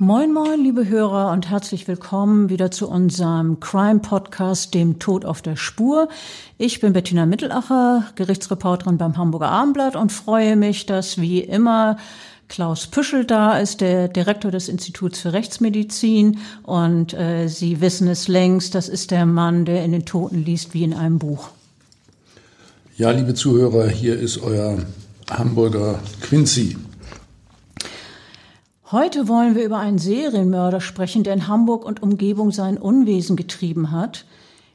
Moin, moin, liebe Hörer und herzlich willkommen wieder zu unserem Crime Podcast, dem Tod auf der Spur. Ich bin Bettina Mittelacher, Gerichtsreporterin beim Hamburger Abendblatt und freue mich, dass wie immer Klaus Püschel da ist, der Direktor des Instituts für Rechtsmedizin. Und äh, Sie wissen es längst, das ist der Mann, der in den Toten liest wie in einem Buch. Ja, liebe Zuhörer, hier ist euer Hamburger Quincy. Heute wollen wir über einen Serienmörder sprechen, der in Hamburg und Umgebung sein Unwesen getrieben hat.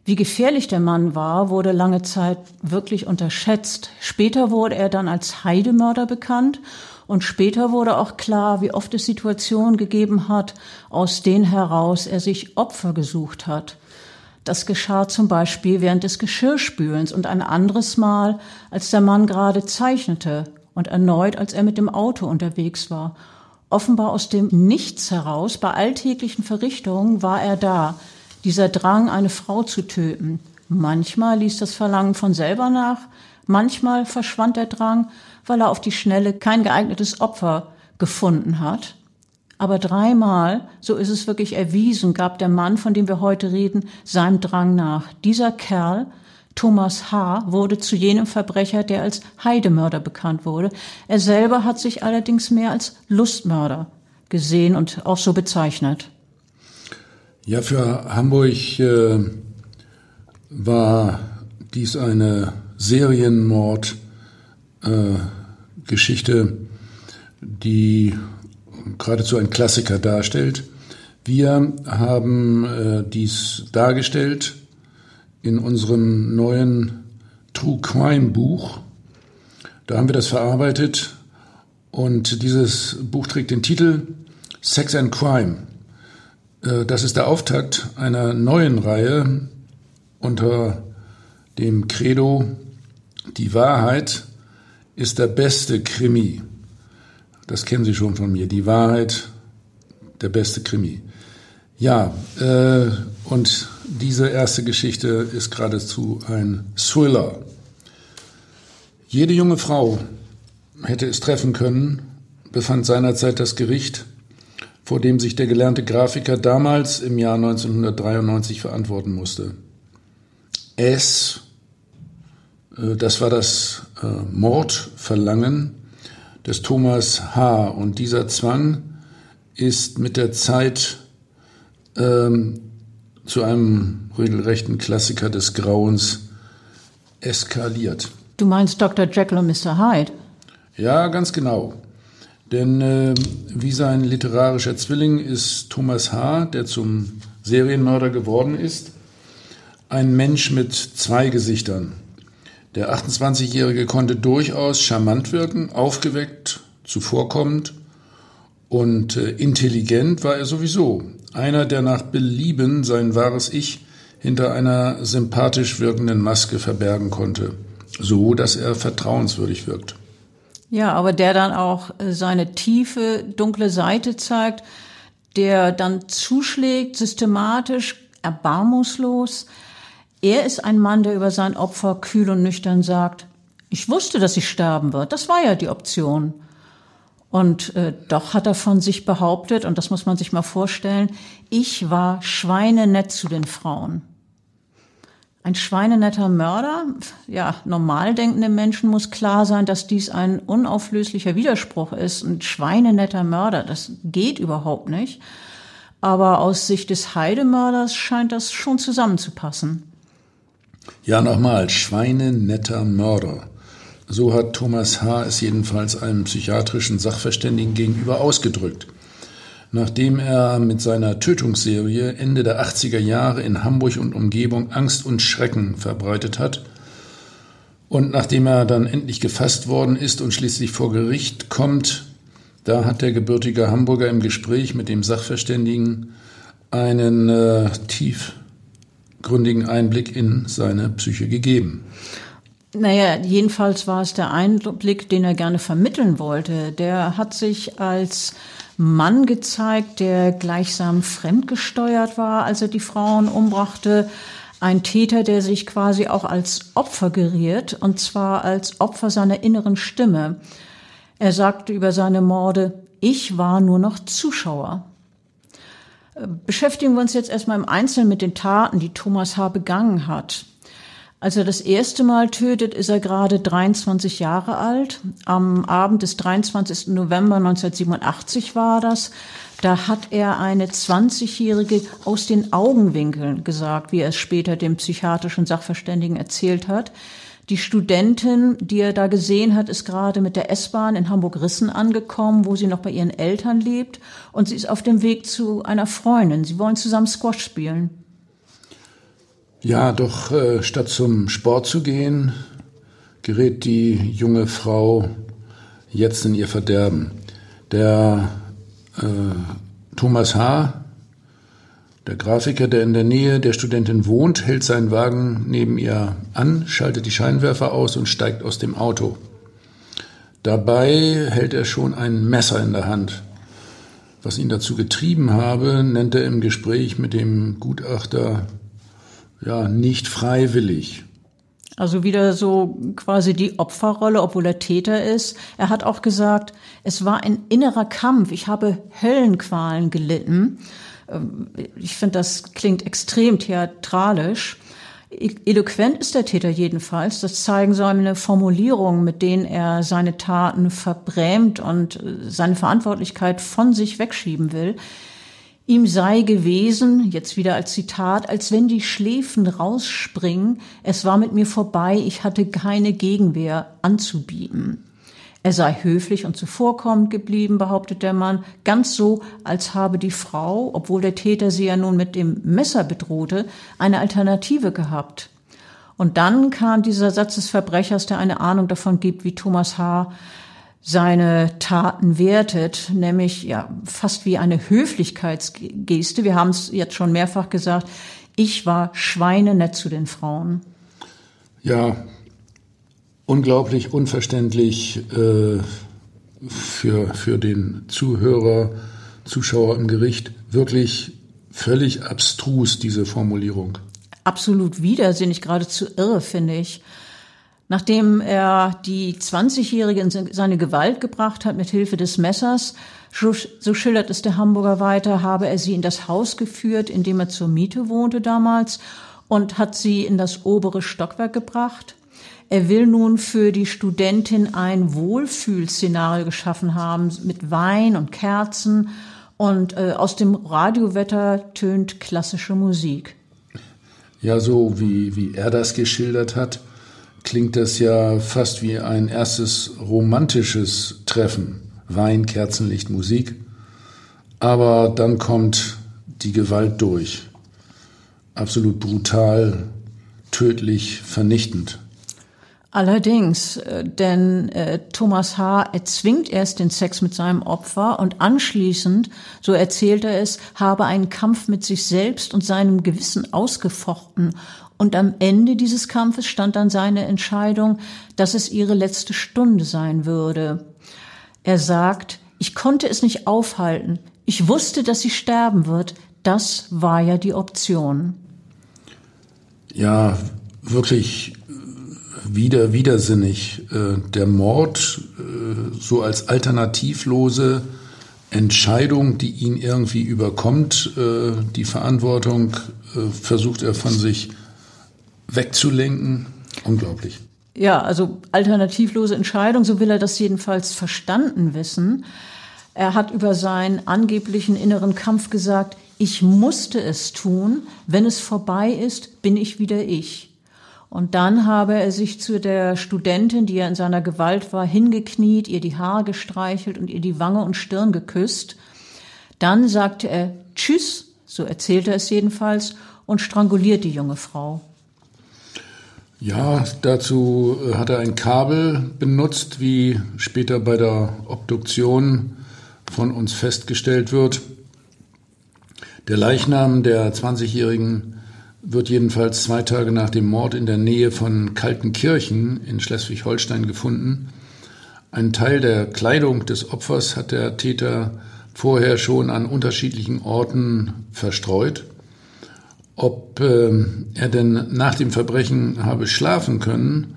Wie gefährlich der Mann war, wurde lange Zeit wirklich unterschätzt. Später wurde er dann als Heidemörder bekannt und später wurde auch klar, wie oft es Situationen gegeben hat, aus denen heraus er sich Opfer gesucht hat. Das geschah zum Beispiel während des Geschirrspülens und ein anderes Mal, als der Mann gerade zeichnete und erneut, als er mit dem Auto unterwegs war Offenbar aus dem Nichts heraus, bei alltäglichen Verrichtungen war er da, dieser Drang, eine Frau zu töten. Manchmal ließ das Verlangen von selber nach, manchmal verschwand der Drang, weil er auf die Schnelle kein geeignetes Opfer gefunden hat. Aber dreimal, so ist es wirklich erwiesen, gab der Mann, von dem wir heute reden, seinem Drang nach. Dieser Kerl Thomas H. wurde zu jenem Verbrecher, der als Heidemörder bekannt wurde. Er selber hat sich allerdings mehr als Lustmörder gesehen und auch so bezeichnet. Ja, für Hamburg äh, war dies eine Serienmordgeschichte, äh, die geradezu ein Klassiker darstellt. Wir haben äh, dies dargestellt in unserem neuen True Crime Buch. Da haben wir das verarbeitet und dieses Buch trägt den Titel Sex and Crime. Äh, das ist der Auftakt einer neuen Reihe unter dem Credo Die Wahrheit ist der beste Krimi. Das kennen Sie schon von mir. Die Wahrheit, der beste Krimi. Ja, äh, und diese erste Geschichte ist geradezu ein Thriller. Jede junge Frau hätte es treffen können, befand seinerzeit das Gericht, vor dem sich der gelernte Grafiker damals im Jahr 1993 verantworten musste. Es, äh, das war das äh, Mordverlangen des Thomas H. Und dieser Zwang ist mit der Zeit ähm, zu einem regelrechten Klassiker des Grauens eskaliert. Du meinst Dr. Jekyll und Mr. Hyde? Ja, ganz genau. Denn äh, wie sein literarischer Zwilling ist Thomas H., der zum Serienmörder geworden ist, ein Mensch mit zwei Gesichtern. Der 28-Jährige konnte durchaus charmant wirken, aufgeweckt, zuvorkommend und äh, intelligent war er sowieso. Einer, der nach Belieben sein wahres Ich hinter einer sympathisch wirkenden Maske verbergen konnte, so dass er vertrauenswürdig wirkt. Ja, aber der dann auch äh, seine tiefe, dunkle Seite zeigt, der dann zuschlägt, systematisch, erbarmungslos. Er ist ein Mann, der über sein Opfer kühl und nüchtern sagt, ich wusste, dass ich sterben wird. Das war ja die Option. Und äh, doch hat er von sich behauptet, und das muss man sich mal vorstellen, ich war schweinenett zu den Frauen. Ein schweinenetter Mörder, ja, normal denkende Menschen muss klar sein, dass dies ein unauflöslicher Widerspruch ist. Ein schweinenetter Mörder, das geht überhaupt nicht. Aber aus Sicht des Heidemörders scheint das schon zusammenzupassen. Ja, nochmal, schweinenetter Mörder. So hat Thomas H. es jedenfalls einem psychiatrischen Sachverständigen gegenüber ausgedrückt. Nachdem er mit seiner Tötungsserie Ende der 80er Jahre in Hamburg und Umgebung Angst und Schrecken verbreitet hat, und nachdem er dann endlich gefasst worden ist und schließlich vor Gericht kommt, da hat der gebürtige Hamburger im Gespräch mit dem Sachverständigen einen äh, tiefgründigen Einblick in seine Psyche gegeben. Naja, jedenfalls war es der Einblick, den er gerne vermitteln wollte. Der hat sich als Mann gezeigt, der gleichsam fremdgesteuert war, als er die Frauen umbrachte. Ein Täter, der sich quasi auch als Opfer geriert, und zwar als Opfer seiner inneren Stimme. Er sagte über seine Morde, ich war nur noch Zuschauer. Beschäftigen wir uns jetzt erstmal im Einzelnen mit den Taten, die Thomas H. begangen hat. Als er das erste Mal tötet, ist er gerade 23 Jahre alt. Am Abend des 23. November 1987 war das. Da hat er eine 20-Jährige aus den Augenwinkeln gesagt, wie er es später dem psychiatrischen Sachverständigen erzählt hat. Die Studentin, die er da gesehen hat, ist gerade mit der S-Bahn in Hamburg-Rissen angekommen, wo sie noch bei ihren Eltern lebt. Und sie ist auf dem Weg zu einer Freundin. Sie wollen zusammen Squash spielen. Ja, doch äh, statt zum Sport zu gehen, gerät die junge Frau jetzt in ihr Verderben. Der äh, Thomas H., der Grafiker, der in der Nähe der Studentin wohnt, hält seinen Wagen neben ihr an, schaltet die Scheinwerfer aus und steigt aus dem Auto. Dabei hält er schon ein Messer in der Hand. Was ihn dazu getrieben habe, nennt er im Gespräch mit dem Gutachter ja, nicht freiwillig. Also wieder so quasi die Opferrolle, obwohl er Täter ist. Er hat auch gesagt, es war ein innerer Kampf. Ich habe Höllenqualen gelitten. Ähm, ich finde, das klingt extrem theatralisch. E-, eloquent ist der Täter jedenfalls. Das zeigen seine Formulierungen, mit denen er seine Taten verbrämt und äh, seine Verantwortlichkeit von sich wegschieben will. Ihm sei gewesen, jetzt wieder als Zitat, als wenn die Schläfen rausspringen, es war mit mir vorbei, ich hatte keine Gegenwehr anzubieten. Er sei höflich und zuvorkommend geblieben, behauptet der Mann, ganz so, als habe die Frau, obwohl der Täter sie ja nun mit dem Messer bedrohte, eine Alternative gehabt. Und dann kam dieser Satz des Verbrechers, der eine Ahnung davon gibt, wie Thomas H seine Taten wertet, nämlich ja fast wie eine Höflichkeitsgeste. Wir haben es jetzt schon mehrfach gesagt. Ich war schweinenett zu den Frauen. Ja, unglaublich unverständlich äh, für, für den Zuhörer, Zuschauer im Gericht. Wirklich völlig abstrus, diese Formulierung. Absolut widersinnig, geradezu irre, finde ich. Nachdem er die 20-Jährige in seine Gewalt gebracht hat mit Hilfe des Messers, so schildert es der Hamburger weiter, habe er sie in das Haus geführt, in dem er zur Miete wohnte damals und hat sie in das obere Stockwerk gebracht. Er will nun für die Studentin ein Wohlfühlszenario geschaffen haben mit Wein und Kerzen und äh, aus dem Radiowetter tönt klassische Musik. Ja, so wie, wie er das geschildert hat, klingt das ja fast wie ein erstes romantisches Treffen. Wein, Kerzenlicht, Musik. Aber dann kommt die Gewalt durch. Absolut brutal, tödlich, vernichtend. Allerdings, äh, denn äh, Thomas H. erzwingt erst den Sex mit seinem Opfer und anschließend, so erzählt er es, habe einen Kampf mit sich selbst und seinem Gewissen ausgefochten und am Ende dieses Kampfes stand dann seine Entscheidung, dass es ihre letzte Stunde sein würde. Er sagt, ich konnte es nicht aufhalten. Ich wusste, dass sie sterben wird. Das war ja die Option. Ja, wirklich wieder widersinnig. Äh, der Mord äh, so als alternativlose Entscheidung, die ihn irgendwie überkommt, äh, die Verantwortung versucht er von sich wegzulenken. Unglaublich. Ja, also alternativlose Entscheidung, so will er das jedenfalls verstanden wissen. Er hat über seinen angeblichen inneren Kampf gesagt, ich musste es tun, wenn es vorbei ist, bin ich wieder ich. Und dann habe er sich zu der Studentin, die ja in seiner Gewalt war, hingekniet, ihr die Haare gestreichelt und ihr die Wange und Stirn geküsst. Dann sagte er Tschüss, so erzählte er es jedenfalls, und stranguliert die junge Frau. Ja, dazu äh, hat er ein Kabel benutzt, wie später bei der Obduktion von uns festgestellt wird. Der Leichnam der 20-Jährigen wird jedenfalls zwei Tage nach dem Mord in der Nähe von Kaltenkirchen in Schleswig-Holstein gefunden. Ein Teil der Kleidung des Opfers hat der Täter vorher schon an unterschiedlichen Orten verstreut. Ob äh, er denn nach dem Verbrechen habe schlafen können,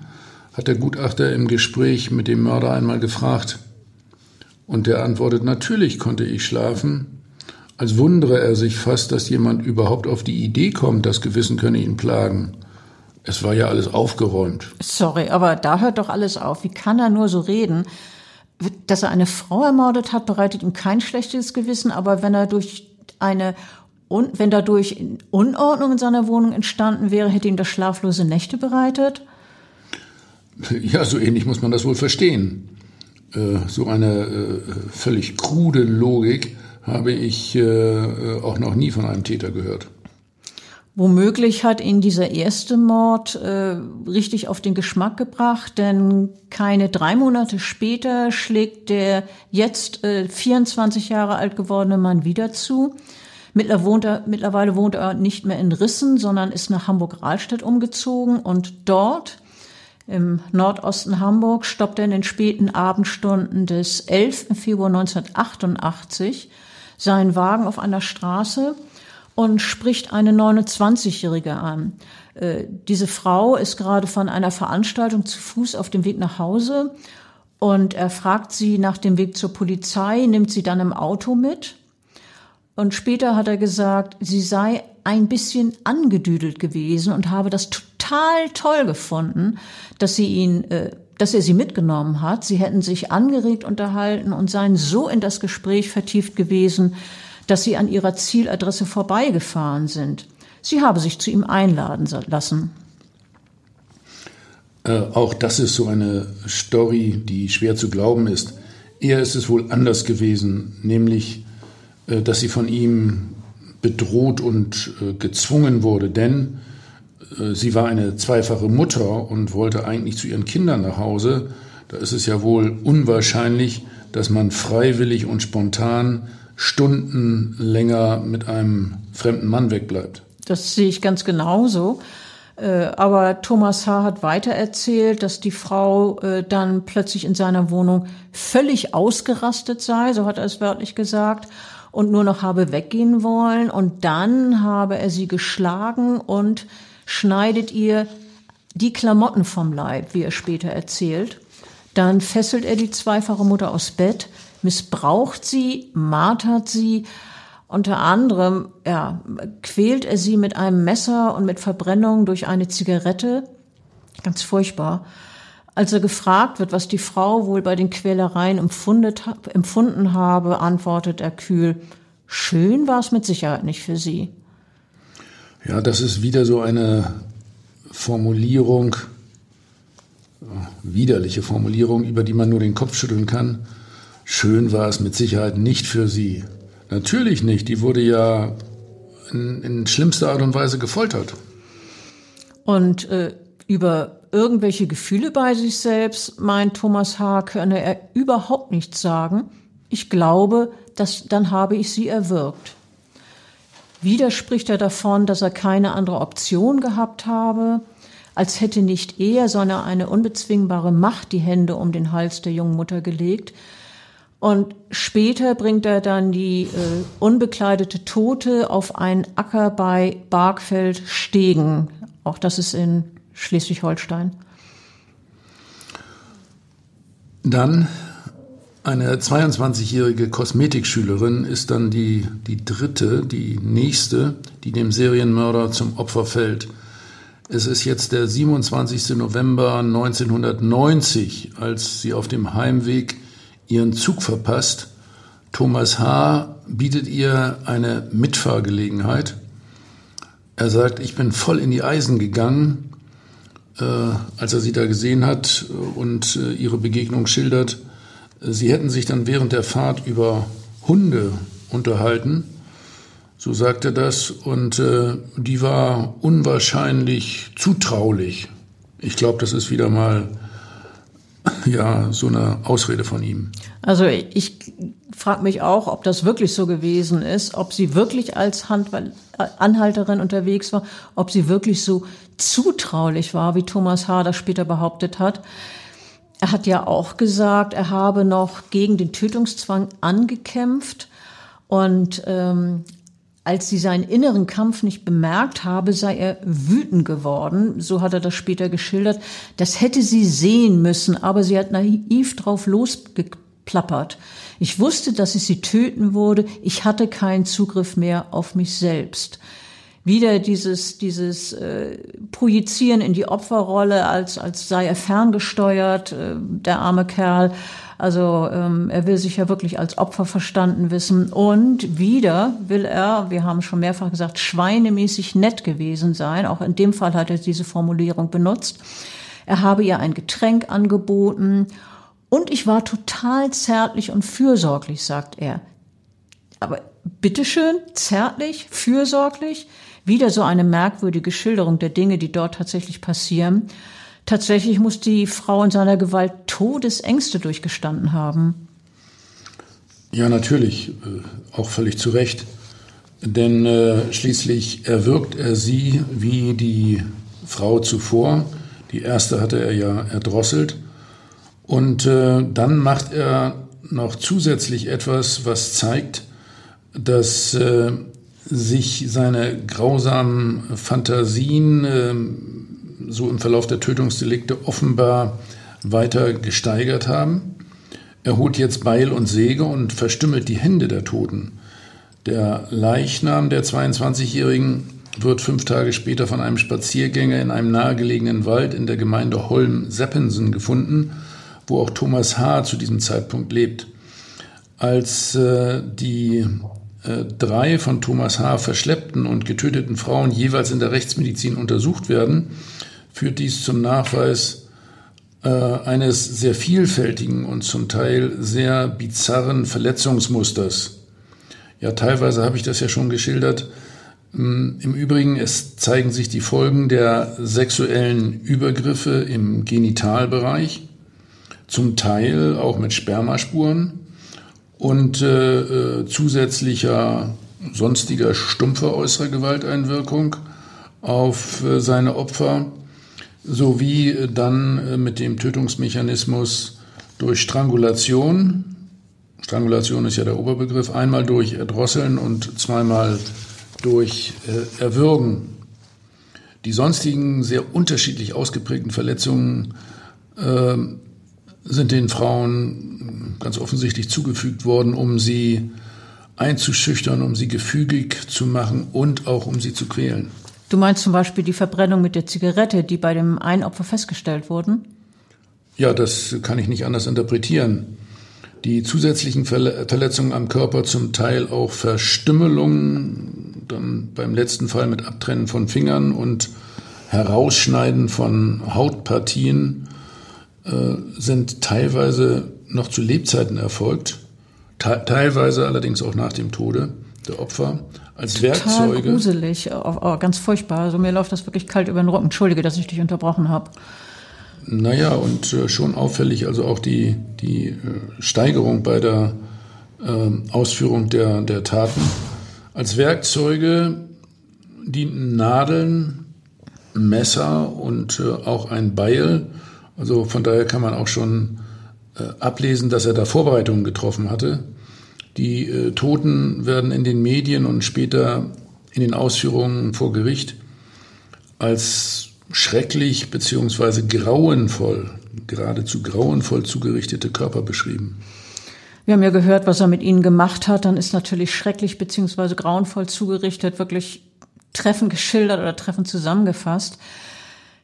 hat der Gutachter im Gespräch mit dem Mörder einmal gefragt. Und der antwortet, natürlich konnte ich schlafen, als wundere er sich fast, dass jemand überhaupt auf die Idee kommt, das Gewissen könne ihn plagen. Es war ja alles aufgeräumt. Sorry, aber da hört doch alles auf. Wie kann er nur so reden? Dass er eine Frau ermordet hat, bereitet ihm kein schlechtes Gewissen, aber wenn er durch eine und wenn dadurch Unordnung in seiner Wohnung entstanden wäre, hätte ihm das schlaflose Nächte bereitet? Ja, so ähnlich muss man das wohl verstehen. Äh, so eine äh, völlig krude Logik habe ich äh, auch noch nie von einem Täter gehört. Womöglich hat ihn dieser erste Mord äh, richtig auf den Geschmack gebracht, denn keine drei Monate später schlägt der jetzt äh, 24 Jahre alt gewordene Mann wieder zu. Mittlerweile wohnt, er, mittlerweile wohnt er nicht mehr in Rissen, sondern ist nach Hamburg-Rahlstedt umgezogen und dort im Nordosten Hamburg stoppt er in den späten Abendstunden des 11. Februar 1988 seinen Wagen auf einer Straße und spricht eine 29-Jährige an. Äh, diese Frau ist gerade von einer Veranstaltung zu Fuß auf dem Weg nach Hause und er fragt sie nach dem Weg zur Polizei, nimmt sie dann im Auto mit und später hat er gesagt, sie sei ein bisschen angedüdelt gewesen und habe das total toll gefunden, dass sie ihn, äh, dass er sie mitgenommen hat. Sie hätten sich angeregt unterhalten und seien so in das Gespräch vertieft gewesen, dass sie an ihrer Zieladresse vorbeigefahren sind. Sie habe sich zu ihm einladen lassen. Äh, auch das ist so eine Story, die schwer zu glauben ist. Eher ist es wohl anders gewesen, nämlich dass sie von ihm bedroht und äh, gezwungen wurde, denn äh, sie war eine zweifache Mutter und wollte eigentlich zu ihren Kindern nach Hause. Da ist es ja wohl unwahrscheinlich, dass man freiwillig und spontan Stunden länger mit einem fremden Mann wegbleibt. Das sehe ich ganz genauso. Aber Thomas H. hat weiter erzählt, dass die Frau dann plötzlich in seiner Wohnung völlig ausgerastet sei, so hat er es wörtlich gesagt, und nur noch habe weggehen wollen. Und dann habe er sie geschlagen und schneidet ihr die Klamotten vom Leib, wie er später erzählt. Dann fesselt er die zweifache Mutter aus Bett, missbraucht sie, martert sie. Unter anderem ja, quält er sie mit einem Messer und mit Verbrennung durch eine Zigarette. Ganz furchtbar. Als er gefragt wird, was die Frau wohl bei den Quälereien empfunden habe, antwortet er kühl, schön war es mit Sicherheit nicht für sie. Ja, das ist wieder so eine Formulierung, widerliche Formulierung, über die man nur den Kopf schütteln kann. Schön war es mit Sicherheit nicht für sie. Natürlich nicht, die wurde ja in, in schlimmster Art und Weise gefoltert. Und äh, über irgendwelche Gefühle bei sich selbst, meint Thomas H., könne er überhaupt nichts sagen. Ich glaube, dass, dann habe ich sie erwürgt. Wieder spricht er davon, dass er keine andere Option gehabt habe, als hätte nicht er, sondern eine unbezwingbare Macht die Hände um den Hals der jungen Mutter gelegt. Und später bringt er dann die äh, unbekleidete Tote auf einen Acker bei Bargfeld Stegen. Auch das ist in Schleswig-Holstein. Dann eine 22-jährige Kosmetikschülerin ist dann die, die dritte, die nächste, die dem Serienmörder zum Opfer fällt. Es ist jetzt der 27. November 1990, als sie auf dem Heimweg ihren Zug verpasst. Thomas H. bietet ihr eine Mitfahrgelegenheit. Er sagt, ich bin voll in die Eisen gegangen, als er sie da gesehen hat und äh, ihre Begegnung schildert. Sie hätten sich dann während der Fahrt über Hunde unterhalten, so sagt er das, und äh, die war unwahrscheinlich zutraulich. Ich glaube, das ist wieder mal ja so eine Ausrede von ihm. Also ich frage mich auch, ob das wirklich so gewesen ist, ob sie wirklich als Hand Anhalterin unterwegs war, ob sie wirklich so zutraulich war, wie Thomas H. das später behauptet hat. Er hat ja auch gesagt, er habe noch gegen den Tötungszwang angekämpft und ähm, als sie seinen inneren Kampf nicht bemerkt habe, sei er wütend geworden. So hat er das später geschildert. Das hätte sie sehen müssen, aber sie hat naiv drauf losgeplappert. Ich wusste, dass ich sie töten würde. Ich hatte keinen Zugriff mehr auf mich selbst wieder dieses, dieses äh, Projizieren in die Opferrolle, als, als sei er ferngesteuert, äh, der arme Kerl. Also ähm, er will sich ja wirklich als Opfer verstanden wissen. Und wieder will er, wir haben schon mehrfach gesagt, schweinemäßig nett gewesen sein. Auch in dem Fall hat er diese Formulierung benutzt. Er habe ihr ein Getränk angeboten. Und ich war total zärtlich und fürsorglich, sagt er. Aber bitteschön, zärtlich, fürsorglich wieder so eine merkwürdige Schilderung der Dinge, die dort tatsächlich passieren. Tatsächlich muss die Frau in seiner Gewalt Todesängste durchgestanden haben. Ja, natürlich, äh, auch völlig zu Recht. Denn äh, schließlich erwürgt er sie wie die Frau zuvor. Die erste hatte er ja erdrosselt. Und äh, dann macht er noch zusätzlich etwas, was zeigt, dass äh, sich seine grausamen Fantasien äh, so im Verlauf der Tötungsdelikte offenbar weiter gesteigert haben. Er holt jetzt Beil und Säge und verstümmelt die Hände der Toten. Der Leichnam der 22-Jährigen wird fünf Tage später von einem Spaziergänger in einem nahegelegenen Wald in der Gemeinde Holm-Seppensen gefunden, wo auch Thomas H. zu diesem Zeitpunkt lebt. Als äh, die äh, drei von Thomas H. verschleppten und getöteten Frauen jeweils in der Rechtsmedizin untersucht werden, führt dies zum Nachweis äh, eines sehr vielfältigen und zum Teil sehr bizarren Verletzungsmusters. Ja, teilweise habe ich das ja schon geschildert. Mm, Im Übrigen, es zeigen sich die Folgen der sexuellen Übergriffe im Genitalbereich, zum Teil auch mit Spermaspuren und äh, äh, zusätzlicher sonstiger stumpfer äußerer Gewalteinwirkung auf äh, seine Opfer sowie dann äh, mit dem Tötungsmechanismus durch Strangulation. Strangulation ist ja der Oberbegriff, einmal durch Erdrosseln und zweimal durch äh, Erwürgen. Die sonstigen sehr unterschiedlich ausgeprägten Verletzungen äh, sind den Frauen ganz offensichtlich zugefügt worden, um sie einzuschüchtern, um sie gefügig zu machen und auch um sie zu quälen. Du meinst zum Beispiel die Verbrennung mit der Zigarette, die bei dem einen Opfer festgestellt wurden? Ja, das kann ich nicht anders interpretieren. Die zusätzlichen Verletzungen am Körper, zum Teil auch Verstümmelungen, dann beim letzten Fall mit Abtrennen von Fingern und Herausschneiden von Hautpartien, äh, sind teilweise noch zu Lebzeiten erfolgt, teilweise allerdings auch nach dem Tode der Opfer als Total Werkzeuge. gruselig, oh, oh, ganz furchtbar. Also mir läuft das wirklich kalt über den Rücken. Entschuldige, dass ich dich unterbrochen habe. Naja, und äh, schon auffällig, also auch die, die äh, Steigerung bei der äh, Ausführung der, der Taten. Als Werkzeuge dienten Nadeln, Messer und äh, auch ein Beil, also von daher kann man auch schon äh, ablesen, dass er da Vorbereitungen getroffen hatte. Die äh, Toten werden in den Medien und später in den Ausführungen vor Gericht als schrecklich bzw. grauenvoll, geradezu grauenvoll zugerichtete Körper beschrieben. Wir haben ja gehört, was er mit ihnen gemacht hat. Dann ist natürlich schrecklich bzw. grauenvoll zugerichtet, wirklich treffend geschildert oder treffend zusammengefasst.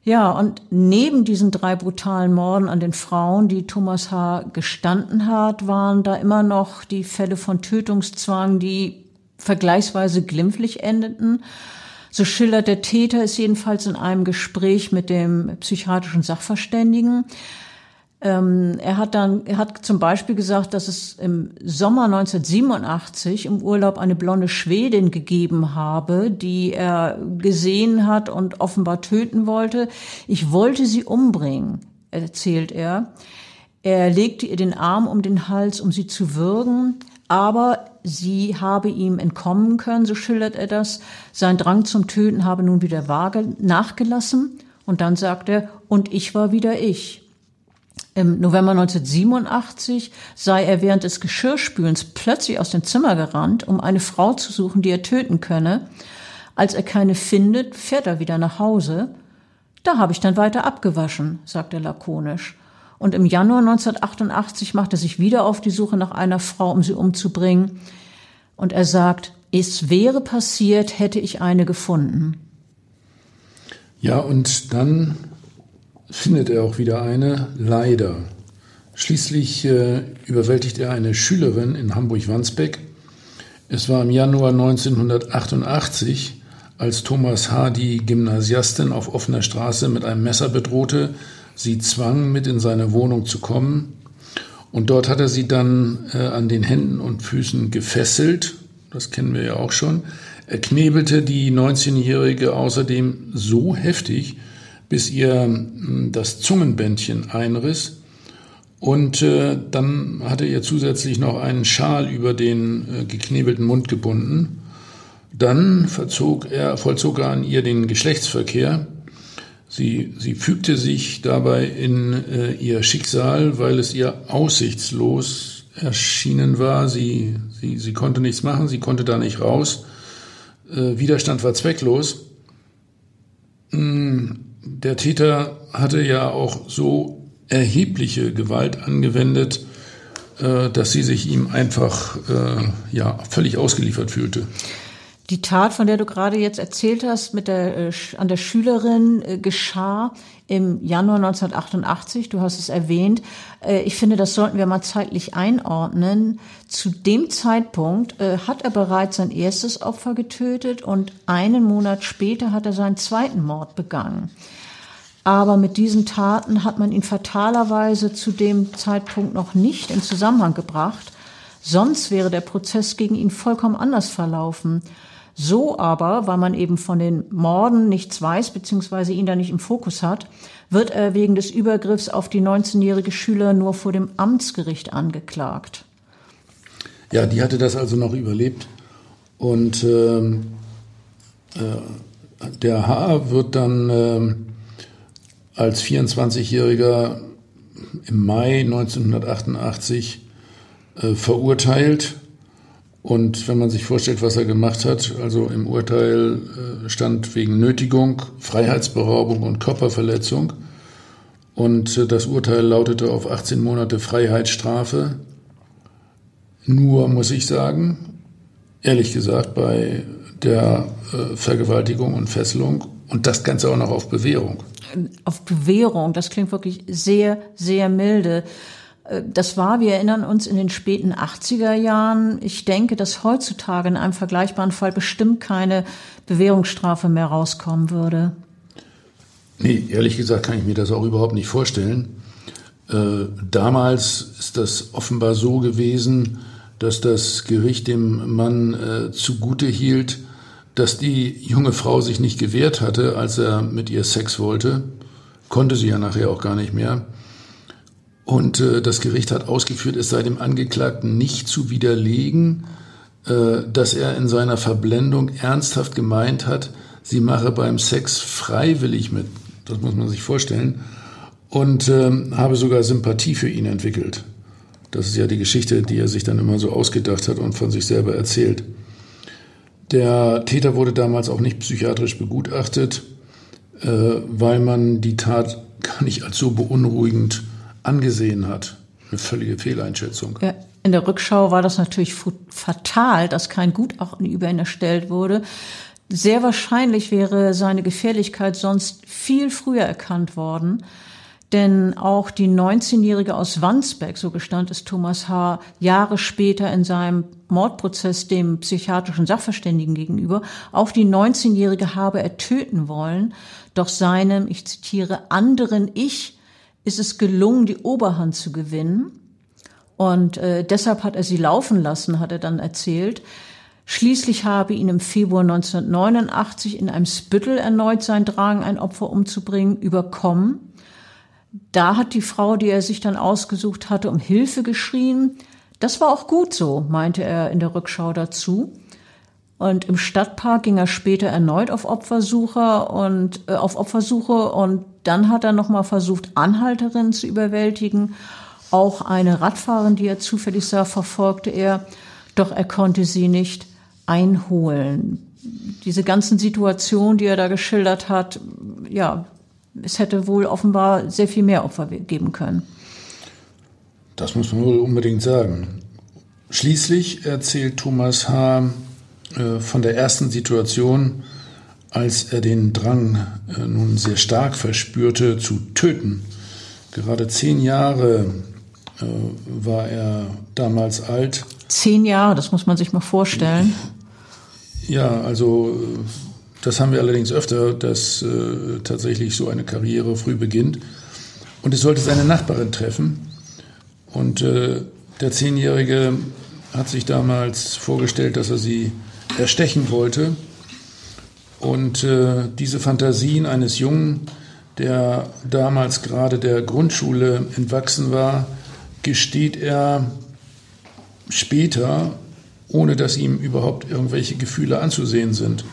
Ja, und neben diesen drei brutalen Morden an den Frauen, die Thomas H. gestanden hat, waren da immer noch die Fälle von Tötungszwang, die vergleichsweise glimpflich endeten. So schildert der Täter es jedenfalls in einem Gespräch mit dem psychiatrischen Sachverständigen. Ähm, er hat dann, er hat zum Beispiel gesagt, dass es im Sommer 1987 im Urlaub eine blonde Schwedin gegeben habe, die er gesehen hat und offenbar töten wollte. Ich wollte sie umbringen, erzählt er. Er legte ihr den Arm um den Hals, um sie zu würgen, aber sie habe ihm entkommen können, so schildert er das. Sein Drang zum Töten habe nun wieder nachgelassen. Und dann sagt er, und ich war wieder ich. Im November 1987 sei er während des Geschirrspülens plötzlich aus dem Zimmer gerannt, um eine Frau zu suchen, die er töten könne. Als er keine findet, fährt er wieder nach Hause. Da habe ich dann weiter abgewaschen, sagt er lakonisch. Und im Januar 1988 macht er sich wieder auf die Suche nach einer Frau, um sie umzubringen. Und er sagt, es wäre passiert, hätte ich eine gefunden. Ja, und dann findet er auch wieder eine, leider. Schließlich äh, überwältigt er eine Schülerin in Hamburg-Wandsbek. Es war im Januar 1988, als Thomas H. die Gymnasiastin auf offener Straße mit einem Messer bedrohte, sie zwang, mit in seine Wohnung zu kommen. Und dort hat er sie dann äh, an den Händen und Füßen gefesselt. Das kennen wir ja auch schon. Er knebelte die 19-Jährige außerdem so heftig, bis ihr hm, das Zungenbändchen einriss. Und äh, dann hatte er zusätzlich noch einen Schal über den äh, geknebelten Mund gebunden. Dann verzog er, vollzog er an ihr den Geschlechtsverkehr. Sie, sie fügte sich dabei in äh, ihr Schicksal, weil es ihr aussichtslos erschienen war. Sie, sie, sie konnte nichts machen, sie konnte da nicht raus. Äh, Widerstand war zwecklos. Hm, der Täter hatte ja auch so erhebliche Gewalt angewendet, äh, dass sie sich ihm einfach äh, ja völlig ausgeliefert fühlte. Die Tat, von der du gerade jetzt erzählt hast, mit der, äh, an der Schülerin äh, geschah im Januar 1988. Du hast es erwähnt. Äh, ich finde, das sollten wir mal zeitlich einordnen. Zu dem Zeitpunkt hat er bereits sein erstes Opfer getötet und einen Monat später hat er seinen zweiten Mord begangen. Aber mit diesen Taten hat man ihn fatalerweise zu dem Zeitpunkt noch nicht in Zusammenhang gebracht. Sonst wäre der Prozess gegen ihn vollkommen anders verlaufen. So aber, weil man eben von den Morden nichts weiß, beziehungsweise ihn da nicht im Fokus hat, wird er wegen des Übergriffs auf die 19-jährige Schüler nur vor dem Amtsgericht angeklagt. Ja, die hatte das also noch überlebt. Und äh, äh, der H. wird dann äh, als 24-Jähriger im Mai 1988 äh, verurteilt und wenn man sich vorstellt, was er gemacht hat, also im Urteil äh, stand wegen Nötigung, Freiheitsberaubung und Körperverletzung. Und äh, das Urteil lautete auf 18 Monate Freiheitsstrafe. Nur, muss ich sagen, ehrlich gesagt, bei der äh, Vergewaltigung und Fesselung und das Ganze auch noch auf Bewährung. Auf Bewährung, das klingt wirklich sehr, sehr milde. Äh, das war, wir erinnern uns, in den späten 80er Jahren. Ich denke, dass heutzutage in einem vergleichbaren Fall bestimmt keine Bewährungsstrafe mehr rauskommen würde. Nee, ehrlich gesagt kann ich mir das auch überhaupt nicht vorstellen. Äh, damals ist das offenbar so gewesen, dass das Gericht dem Mann äh, zugute hielt, dass die junge Frau sich nicht gewehrt hatte, als er mit ihr Sex wollte. Konnte sie ja nachher auch gar nicht mehr. Und äh, das Gericht hat ausgeführt, es sei dem Angeklagten nicht zu widerlegen, äh, dass er in seiner Verblendung ernsthaft gemeint hat, sie mache beim Sex freiwillig mit. Das muss man sich vorstellen. Und äh, habe sogar Sympathie für ihn entwickelt. Das ist ja die Geschichte, die er sich dann immer so ausgedacht hat und von sich selber erzählt. Der Täter wurde damals auch nicht psychiatrisch begutachtet, äh, weil man die Tat gar nicht als so beunruhigend angesehen hat. Eine völlige Fehleinschätzung. Ja, in der Rückschau war das natürlich fatal, dass kein Gutachten über ihn erstellt wurde. Sehr wahrscheinlich wäre seine Gefährlichkeit sonst viel früher erkannt worden. Denn auch die 19-Jährige aus Wandsbek, so gestand es Thomas H., Jahre später in seinem Mordprozess dem psychiatrischen Sachverständigen gegenüber, auch die 19-Jährige habe er töten wollen, doch seinem, ich zitiere, anderen Ich ist es gelungen, die Oberhand zu gewinnen. Und äh, deshalb hat er sie laufen lassen, hat er dann erzählt. Schließlich habe ihn im Februar 1989 in einem Spüttel erneut sein Drang, ein Opfer umzubringen, überkommen. Da hat die Frau, die er sich dann ausgesucht hatte, um Hilfe geschrien. Das war auch gut so, meinte er in der Rückschau dazu. Und im Stadtpark ging er später erneut auf Opfersuche und äh, auf Opfersuche und dann hat er noch mal versucht, Anhalterinnen zu überwältigen. Auch eine Radfahrerin, die er zufällig sah, verfolgte er, doch er konnte sie nicht einholen. Diese ganzen Situationen, die er da geschildert hat, ja, es hätte wohl offenbar sehr viel mehr Opfer geben können. Das muss man wohl unbedingt sagen. Schließlich erzählt Thomas H. Äh, von der ersten Situation, als er den Drang äh, nun sehr stark verspürte, zu töten. Gerade zehn Jahre äh, war er damals alt. Zehn Jahre, das muss man sich mal vorstellen. Ja, also das haben wir allerdings öfter, dass äh, tatsächlich so eine Karriere früh beginnt. Und es sollte seine Nachbarin treffen. Und äh, der Zehnjährige hat sich damals vorgestellt, dass er sie erstechen wollte. Und äh, diese Fantasien eines Jungen, der damals gerade der Grundschule entwachsen war, gesteht er später, ohne dass ihm überhaupt irgendwelche Gefühle anzusehen sind.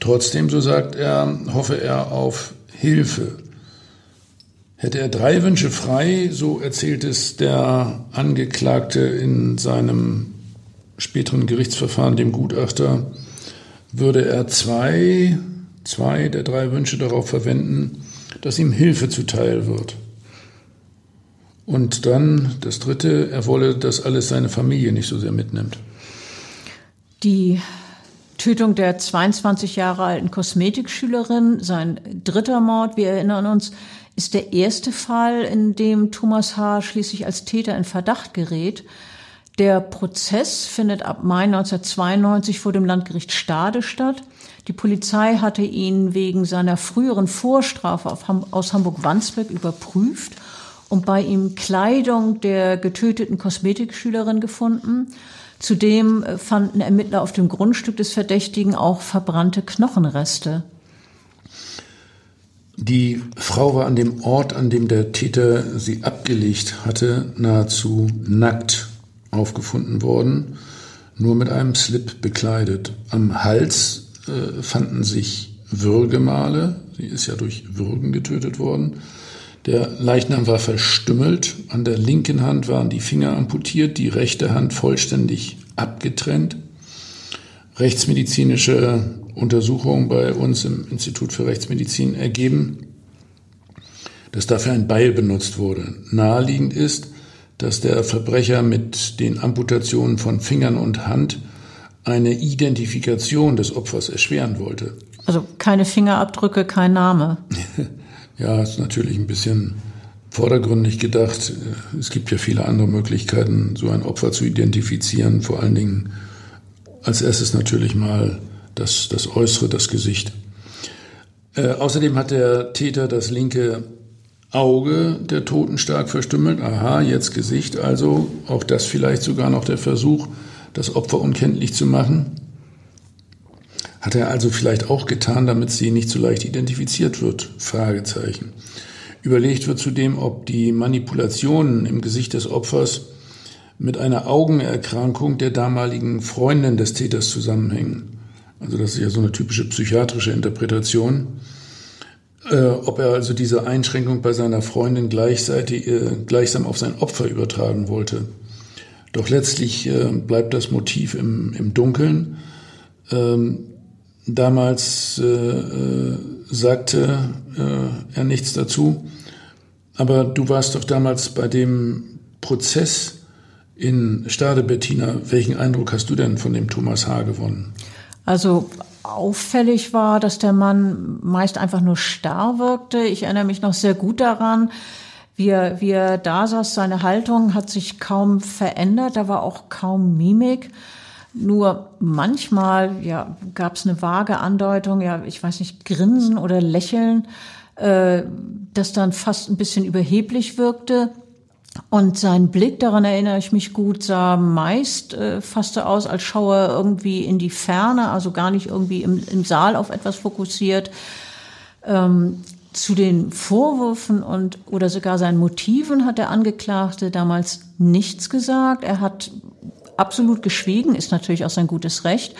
Trotzdem, so sagt er, hoffe er auf Hilfe. Hätte er drei Wünsche frei, so erzählt es der Angeklagte in seinem späteren Gerichtsverfahren dem Gutachter, würde er zwei, zwei der drei Wünsche darauf verwenden, dass ihm Hilfe zuteil wird. Und dann das dritte, er wolle, dass alles seine Familie nicht so sehr mitnimmt. Die Tötung der 22 Jahre alten Kosmetikschülerin, sein dritter Mord, wir erinnern uns, ist der erste Fall, in dem Thomas H. schließlich als Täter in Verdacht gerät. Der Prozess findet ab Mai 1992 vor dem Landgericht Stade statt. Die Polizei hatte ihn wegen seiner früheren Vorstrafe aus Hamburg-Wandsbek überprüft und bei ihm Kleidung der getöteten Kosmetikschülerin gefunden. Zudem äh, fanden Ermittler auf dem Grundstück des Verdächtigen auch verbrannte Knochenreste. Die Frau war an dem Ort, an dem der Täter sie abgelegt hatte, nahezu nackt aufgefunden worden, nur mit einem Slip bekleidet. Am Hals äh, fanden sich Würgemale, sie ist ja durch Würgen getötet worden. Der Leichnam war verstümmelt, an der linken Hand waren die Finger amputiert, die rechte Hand vollständig abgetrennt. Rechtsmedizinische Untersuchungen bei uns im Institut für Rechtsmedizin ergeben, dass dafür ein Beil benutzt wurde. Naheliegend ist, dass der Verbrecher mit den Amputationen von Fingern und Hand eine Identifikation des Opfers erschweren wollte. Also keine Fingerabdrücke, kein Name. ja, ist natürlich ein bisschen vordergründig gedacht. Es gibt ja viele andere Möglichkeiten, so ein Opfer zu identifizieren. Vor allen Dingen als erstes natürlich mal das, das Äußere, das Gesicht. Äh, außerdem hat der Täter das linke Auge der Toten stark verstümmelt. Aha, jetzt Gesicht. Also auch das vielleicht sogar noch der Versuch, das Opfer unkenntlich zu machen. Hat er also vielleicht auch getan, damit sie nicht so leicht identifiziert wird? Fragezeichen. Überlegt wird zudem, ob die Manipulationen im Gesicht des Opfers mit einer Augenerkrankung der damaligen Freundin des Täters zusammenhängen. Also das ist ja so eine typische psychiatrische Interpretation. Äh, ob er also diese Einschränkung bei seiner Freundin gleichzeitig, äh, gleichsam auf sein Opfer übertragen wollte. Doch letztlich äh, bleibt das Motiv im, im Dunkeln. Ähm, damals äh, äh, sagte äh, er nichts dazu. Aber du warst doch damals bei dem Prozess in Stade, Bettina. Welchen Eindruck hast du denn von dem Thomas H. gewonnen? Also auffällig war, dass der Mann meist einfach nur starr wirkte. Ich erinnere mich noch sehr gut daran, wie er, wie er da saß, seine Haltung hat sich kaum verändert, da war auch kaum Mimik. Nur manchmal ja, gab es eine vage Andeutung, ja, ich weiß nicht, Grinsen oder Lächeln, äh, das dann fast ein bisschen überheblich wirkte. Und sein Blick, daran erinnere ich mich gut, sah meist äh, fast so aus, als schaue er irgendwie in die Ferne, also gar nicht irgendwie im, im Saal auf etwas fokussiert. Ähm, zu den Vorwürfen und oder sogar seinen Motiven hat der Angeklagte damals nichts gesagt. Er hat absolut geschwiegen, ist natürlich auch sein gutes Recht.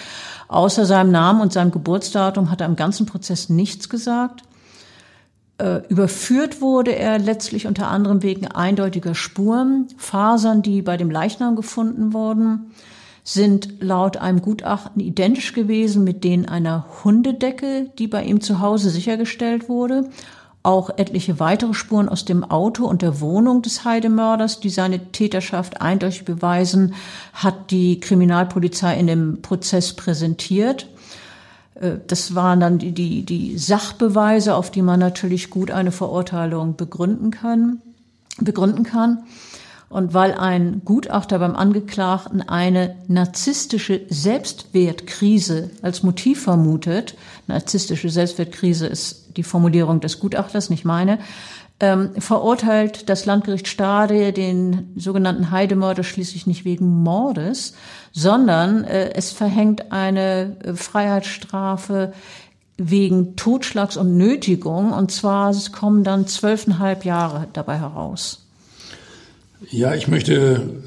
Außer seinem Namen und seinem Geburtsdatum hat er im ganzen Prozess nichts gesagt. Äh, überführt wurde er letztlich unter anderem wegen eindeutiger Spuren. Fasern, die bei dem Leichnam gefunden wurden, sind laut einem Gutachten identisch gewesen mit denen einer Hundedecke, die bei ihm zu Hause sichergestellt wurde. Auch etliche weitere Spuren aus dem Auto und der Wohnung des Heidemörders, die seine Täterschaft eindeutig beweisen, hat die Kriminalpolizei in dem Prozess präsentiert. Äh, das waren dann die, die, die Sachbeweise, auf die man natürlich gut eine Verurteilung begründen kann, begründen kann. Und weil ein Gutachter beim Angeklagten eine narzisstische Selbstwertkrise als Motiv vermutet, narzisstische Selbstwertkrise ist die Formulierung des Gutachters, nicht meine, ähm, verurteilt das Landgericht Stade den sogenannten Heidemörder schließlich nicht wegen Mordes, sondern äh, es verhängt eine äh, Freiheitsstrafe wegen Totschlags und Nötigung. Und zwar kommen dann zwölfeinhalb Jahre dabei heraus. Ja, ich möchte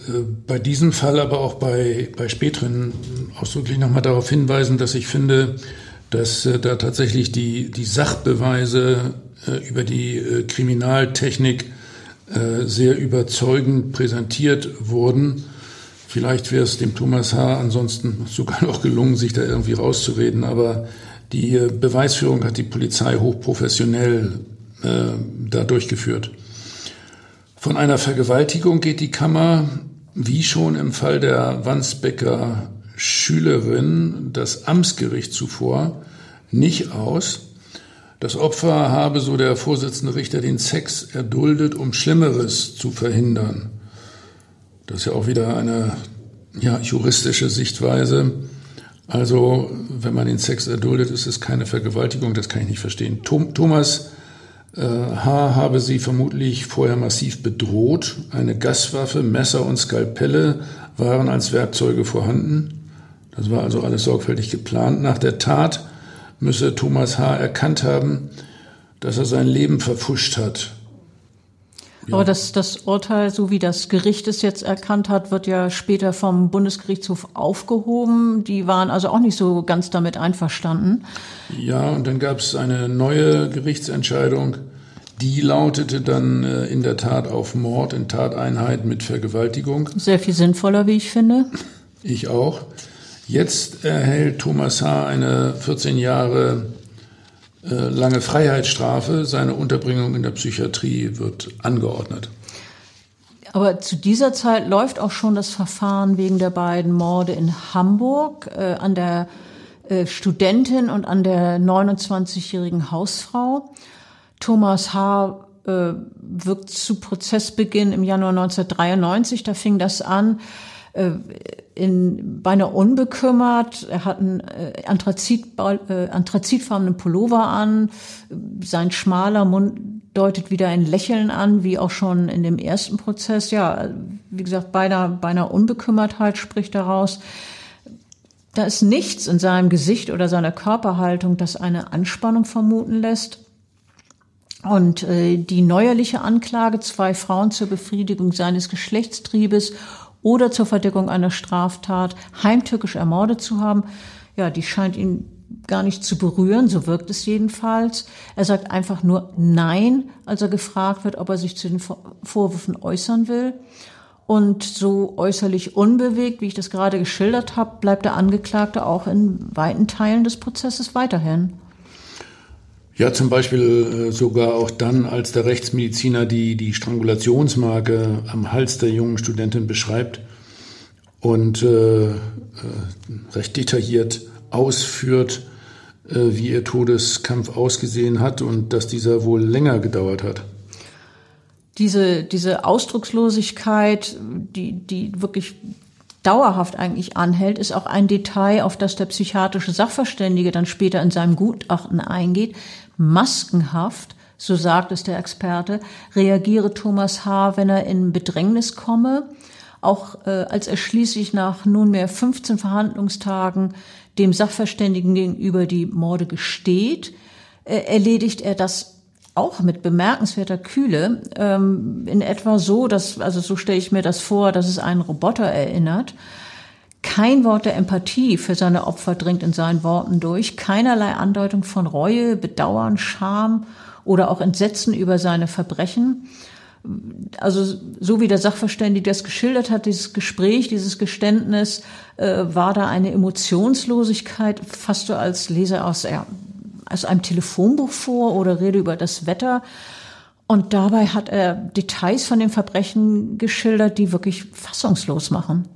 äh, bei diesem Fall, aber auch bei, bei späteren ausdrücklich nochmal darauf hinweisen, dass ich finde, dass äh, da tatsächlich die, die Sachbeweise äh, über die Kriminaltechnik sehr überzeugend präsentiert wurden. Vielleicht wäre es dem Thomas H. ansonsten sogar noch gelungen, sich da irgendwie rauszureden, aber die Beweisführung hat die Polizei hochprofessionell äh, da durchgeführt. Von einer Vergewaltigung geht die Kammer, wie schon im Fall der Wandsbecker Schülerin, das Amtsgericht zuvor, nicht aus. Das Opfer habe, so der Vorsitzende Richter, den Sex erduldet, um Schlimmeres zu verhindern. Das ist ja auch wieder eine ja, juristische Sichtweise. Also, wenn man den Sex erduldet, ist es keine Vergewaltigung, das kann ich nicht verstehen. Thomas äh, H. habe sie vermutlich vorher massiv bedroht. Eine Gaswaffe, Messer und Skalpelle waren als Werkzeuge vorhanden. Das war also alles sorgfältig geplant. Nach der Tat müsse Thomas H. erkannt haben, dass er sein Leben verpfuscht hat. Ja. Aber das, das Urteil, so wie das Gericht es jetzt erkannt hat, wird ja später vom Bundesgerichtshof aufgehoben. Die waren also auch nicht so ganz damit einverstanden. Ja, und dann gab es eine neue Gerichtsentscheidung. Die lautete dann äh, in der Tat auf Mord in Tateinheit mit Vergewaltigung. Sehr viel sinnvoller, wie ich finde. Ich auch. Jetzt erhält Thomas H. eine 14 Jahre äh, lange Freiheitsstrafe. Seine Unterbringung in der Psychiatrie wird angeordnet. Aber zu dieser Zeit läuft auch schon das Verfahren wegen der beiden Morde in Hamburg äh, an der äh, Studentin und an der 29-jährigen Hausfrau. Thomas H. Äh, wirkt zu Prozessbeginn im Januar 1993. Da fing das an in, beinahe unbekümmert. Er hat einen äh, Anthrazit, äh, anthrazitfarbenen Pullover an. Sein schmaler Mund deutet wieder ein Lächeln an, wie auch schon in dem ersten Prozess. Ja, wie gesagt, beinahe, beinahe Unbekümmertheit spricht daraus. Da ist nichts in seinem Gesicht oder seiner Körperhaltung, das eine Anspannung vermuten lässt. Und äh, die neuerliche Anklage, zwei Frauen zur Befriedigung seines Geschlechtstriebes oder zur Verdeckung einer Straftat heimtückisch ermordet zu haben, ja, die scheint ihn gar nicht zu berühren, so wirkt es jedenfalls. Er sagt einfach nur Nein, als er gefragt wird, ob er sich zu den Vorwürfen äußern will. Und so äußerlich unbewegt, wie ich das gerade geschildert habe, bleibt der Angeklagte auch in weiten Teilen des Prozesses weiterhin. Ja, zum Beispiel äh, sogar auch dann, als der Rechtsmediziner die, die Strangulationsmarke am Hals der jungen Studentin beschreibt und äh, äh, recht detailliert ausführt, äh, wie ihr Todeskampf ausgesehen hat und dass dieser wohl länger gedauert hat. diese, diese Ausdruckslosigkeit, die, die wirklich dauerhaft eigentlich anhält, ist auch ein Detail, auf das der psychiatrische Sachverständige dann später in seinem Gutachten eingeht. Maskenhaft, so sagt es der Experte, reagiere Thomas H., wenn er in Bedrängnis komme. Auch äh, als er schließlich nach nunmehr 15 Verhandlungstagen dem Sachverständigen gegenüber die Morde gesteht, äh, erledigt er das auch mit bemerkenswerter Kühle, ähm, in etwa so, dass, also so stelle ich mir das vor, dass es einen Roboter erinnert. Kein Wort der Empathie für seine Opfer dringt in seinen Worten durch, keinerlei Andeutung von Reue, Bedauern, Scham oder auch Entsetzen über seine Verbrechen. Also so wie der Sachverständige das geschildert hat, dieses Gespräch, dieses Geständnis, äh, war da eine Emotionslosigkeit, fast so als Leser aus, ja, aus einem Telefonbuch vor oder rede über das Wetter. Und dabei hat er Details von den Verbrechen geschildert, die wirklich fassungslos machen.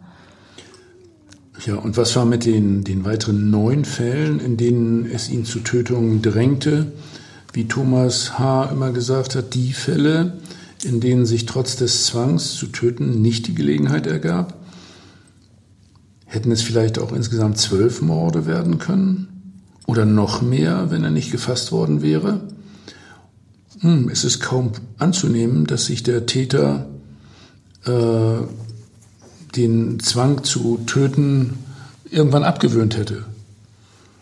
Ja, und was war mit den, den weiteren neun Fällen, in denen es ihn zu Tötungen drängte? Wie Thomas H. immer gesagt hat, die Fälle, in denen sich trotz des Zwangs zu töten nicht die Gelegenheit ergab? Hätten es vielleicht auch insgesamt zwölf Morde werden können? Oder noch mehr, wenn er nicht gefasst worden wäre? Hm, es ist kaum anzunehmen, dass sich der Täter äh, den Zwang zu töten irgendwann abgewöhnt hätte.